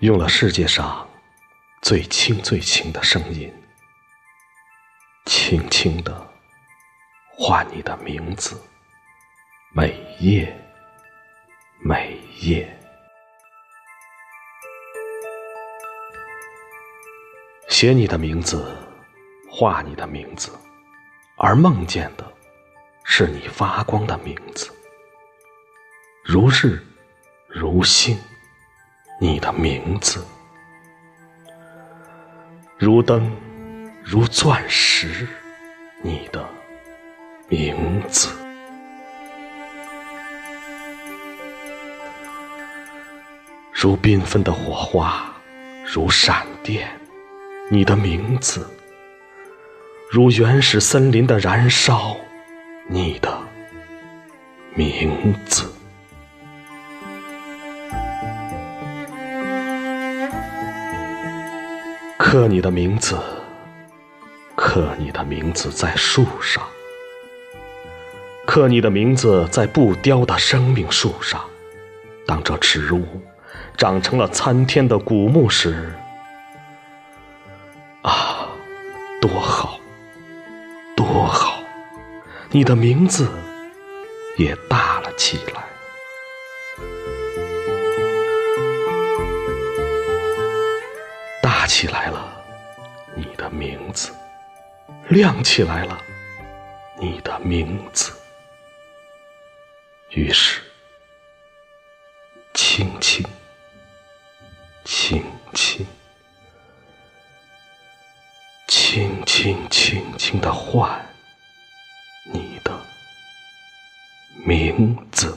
用了世界上最轻最轻的声音，轻轻的唤你的名字，每夜每夜，写你的名字，画你的名字，而梦见的是你发光的名字，如日如星。你的名字，如灯，如钻石。你的名字，如缤纷的火花，如闪电。你的名字，如原始森林的燃烧。你的名字。刻你的名字，刻你的名字在树上，刻你的名字在不凋的生命树上。当这植物长成了参天的古木时，啊，多好，多好！你的名字也大了起来，起来了。你的名字亮起来了，你的名字。于是，轻轻、轻轻、轻轻、轻轻的唤你的名字。